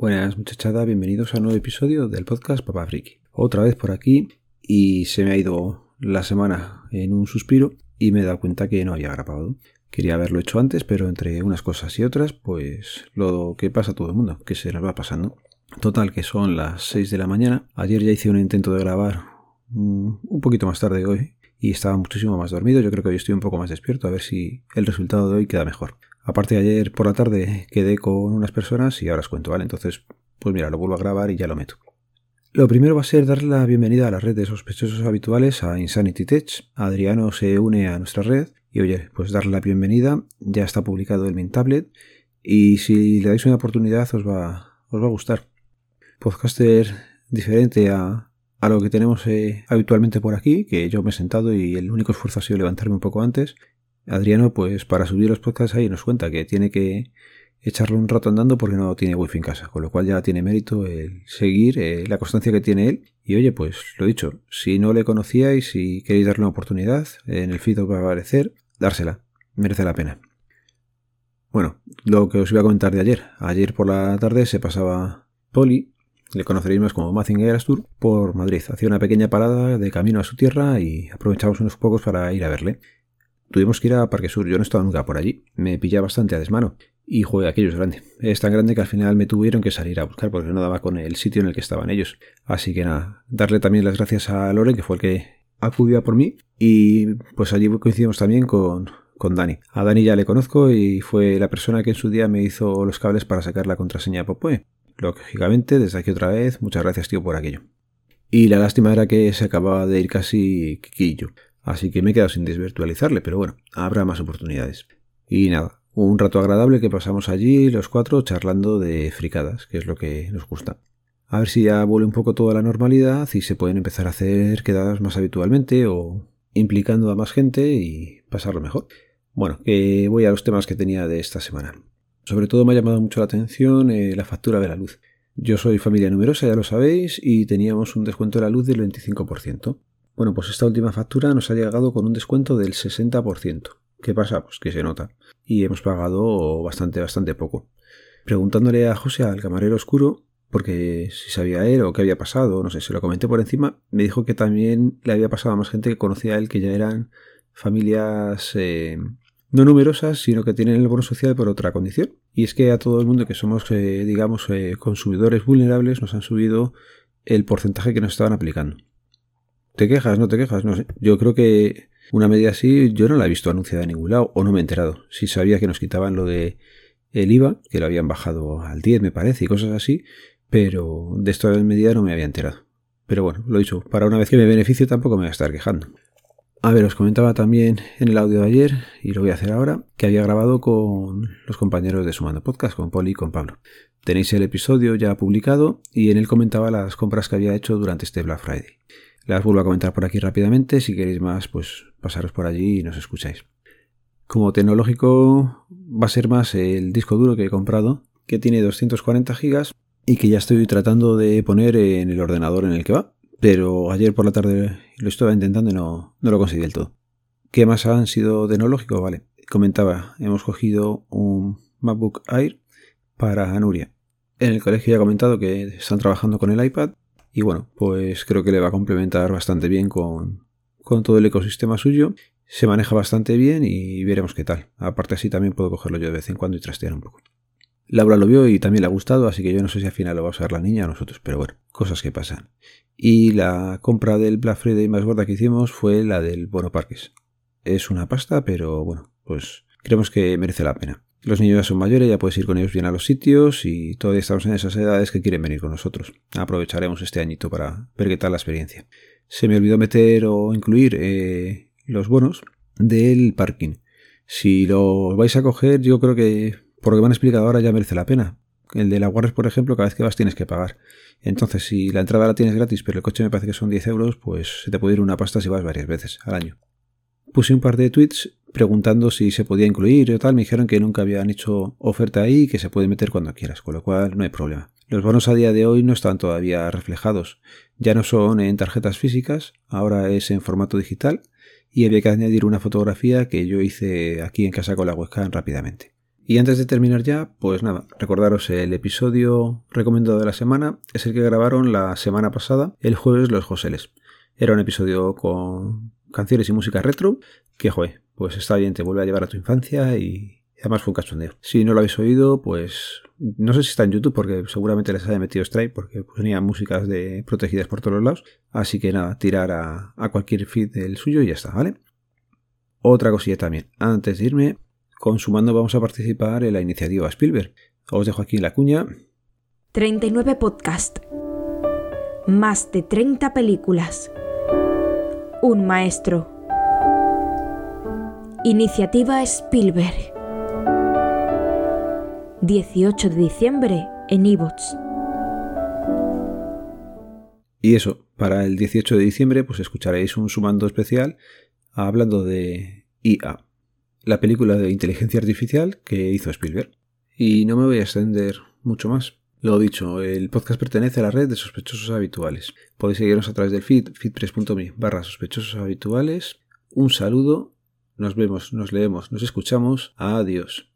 Buenas muchachada, bienvenidos a un nuevo episodio del podcast Papá Friki. Otra vez por aquí y se me ha ido la semana en un suspiro y me he dado cuenta que no había grabado. Quería haberlo hecho antes, pero entre unas cosas y otras, pues lo que pasa a todo el mundo, que se nos va pasando. Total, que son las 6 de la mañana. Ayer ya hice un intento de grabar un poquito más tarde hoy y estaba muchísimo más dormido. Yo creo que hoy estoy un poco más despierto, a ver si el resultado de hoy queda mejor. Aparte ayer por la tarde quedé con unas personas y ahora os cuento, ¿vale? Entonces, pues mira, lo vuelvo a grabar y ya lo meto. Lo primero va a ser darle la bienvenida a la red de sospechosos habituales a Insanity Tech. Adriano se une a nuestra red y oye, pues darle la bienvenida. Ya está publicado el Mint Tablet y si le dais una oportunidad os va, os va a gustar. Podcaster diferente a, a lo que tenemos eh, habitualmente por aquí, que yo me he sentado y el único esfuerzo ha sido levantarme un poco antes Adriano, pues para subir los podcasts ahí nos cuenta que tiene que echarle un rato andando porque no tiene wifi en casa, con lo cual ya tiene mérito el seguir eh, la constancia que tiene él. Y oye, pues lo dicho, si no le conocíais y queréis darle una oportunidad, en el feed va a aparecer, dársela, merece la pena. Bueno, lo que os iba a comentar de ayer. Ayer por la tarde se pasaba Poli, le conoceréis más como Mazinger Astur, por Madrid. Hacía una pequeña parada de camino a su tierra y aprovechamos unos pocos para ir a verle. Tuvimos que ir a Parque Sur, yo no he estado nunca por allí, me pilla bastante a desmano. Y juega aquello es grande. Es tan grande que al final me tuvieron que salir a buscar porque no daba con el sitio en el que estaban ellos. Así que nada, darle también las gracias a Loren, que fue el que acudió por mí. Y pues allí coincidimos también con, con Dani. A Dani ya le conozco y fue la persona que en su día me hizo los cables para sacar la contraseña Popoe. Lógicamente, desde aquí otra vez, muchas gracias tío por aquello. Y la lástima era que se acababa de ir casi Kikillo. Así que me he quedado sin desvirtualizarle, pero bueno, habrá más oportunidades. Y nada, un rato agradable que pasamos allí los cuatro charlando de fricadas, que es lo que nos gusta. A ver si ya vuelve un poco toda la normalidad y se pueden empezar a hacer quedadas más habitualmente o implicando a más gente y pasarlo mejor. Bueno, que voy a los temas que tenía de esta semana. Sobre todo me ha llamado mucho la atención eh, la factura de la luz. Yo soy familia numerosa, ya lo sabéis, y teníamos un descuento de la luz del 25%. Bueno, pues esta última factura nos ha llegado con un descuento del 60%. ¿Qué pasa? Pues que se nota. Y hemos pagado bastante, bastante poco. Preguntándole a José, al camarero oscuro, porque si sabía él o qué había pasado, no sé, se lo comenté por encima, me dijo que también le había pasado a más gente que conocía a él que ya eran familias eh, no numerosas, sino que tienen el bono social por otra condición. Y es que a todo el mundo que somos, eh, digamos, eh, consumidores vulnerables nos han subido el porcentaje que nos estaban aplicando. ¿Te quejas? ¿No te quejas? No sé. Yo creo que una medida así yo no la he visto anunciada en ningún lado o no me he enterado. Sí sabía que nos quitaban lo de el IVA, que lo habían bajado al 10 me parece y cosas así, pero de esta medida no me había enterado. Pero bueno, lo dicho, para una vez que me beneficio tampoco me voy a estar quejando. A ver, os comentaba también en el audio de ayer, y lo voy a hacer ahora, que había grabado con los compañeros de Sumando Podcast, con Poli y con Pablo. Tenéis el episodio ya publicado y en él comentaba las compras que había hecho durante este Black Friday. Las vuelvo a comentar por aquí rápidamente. Si queréis más, pues pasaros por allí y nos escucháis. Como tecnológico va a ser más el disco duro que he comprado, que tiene 240 gigas y que ya estoy tratando de poner en el ordenador en el que va. Pero ayer por la tarde lo estaba intentando y no, no lo conseguí del todo. ¿Qué más han sido tecnológico? Vale, comentaba, hemos cogido un MacBook Air para Nuria. En el colegio ya he comentado que están trabajando con el iPad y bueno, pues creo que le va a complementar bastante bien con, todo el ecosistema suyo. Se maneja bastante bien y veremos qué tal. Aparte así también puedo cogerlo yo de vez en cuando y trastear un poco. Laura lo vio y también le ha gustado, así que yo no sé si al final lo va a usar la niña o nosotros, pero bueno, cosas que pasan. Y la compra del Black Friday más gorda que hicimos fue la del Bono Parques. Es una pasta, pero bueno, pues creemos que merece la pena. Los niños ya son mayores, ya puedes ir con ellos bien a los sitios y todavía estamos en esas edades que quieren venir con nosotros. Aprovecharemos este añito para ver qué tal la experiencia. Se me olvidó meter o incluir eh, los bonos del parking. Si lo vais a coger, yo creo que por lo que me han explicado ahora ya merece la pena. El de la Guarres, por ejemplo, cada vez que vas tienes que pagar. Entonces, si la entrada la tienes gratis, pero el coche me parece que son 10 euros, pues se te puede ir una pasta si vas varias veces al año. Puse un par de tweets preguntando si se podía incluir o tal. Me dijeron que nunca habían hecho oferta ahí y que se puede meter cuando quieras, con lo cual no hay problema. Los bonos a día de hoy no están todavía reflejados. Ya no son en tarjetas físicas, ahora es en formato digital y había que añadir una fotografía que yo hice aquí en casa con la webcam rápidamente. Y antes de terminar ya, pues nada, recordaros el episodio recomendado de la semana, es el que grabaron la semana pasada, el jueves Los Joseles. Era un episodio con canciones y música retro, que joder, pues está bien, te vuelve a llevar a tu infancia y además fue un cachondeo. Si no lo habéis oído, pues no sé si está en YouTube porque seguramente les haya metido strike porque ponía músicas de protegidas por todos los lados. Así que nada, tirar a, a cualquier feed del suyo y ya está, ¿vale? Otra cosilla también, antes de irme, con su mando vamos a participar en la iniciativa Spielberg. Os dejo aquí la cuña. 39 podcast. Más de 30 películas. Un maestro. Iniciativa Spielberg. 18 de diciembre en iVoox. Y eso, para el 18 de diciembre pues escucharéis un sumando especial hablando de IA la película de inteligencia artificial que hizo Spielberg. Y no me voy a extender mucho más. Lo dicho, el podcast pertenece a la red de sospechosos habituales. Podéis seguirnos a través del feed, feedpress.me barra sospechosos habituales. Un saludo, nos vemos, nos leemos, nos escuchamos. Adiós.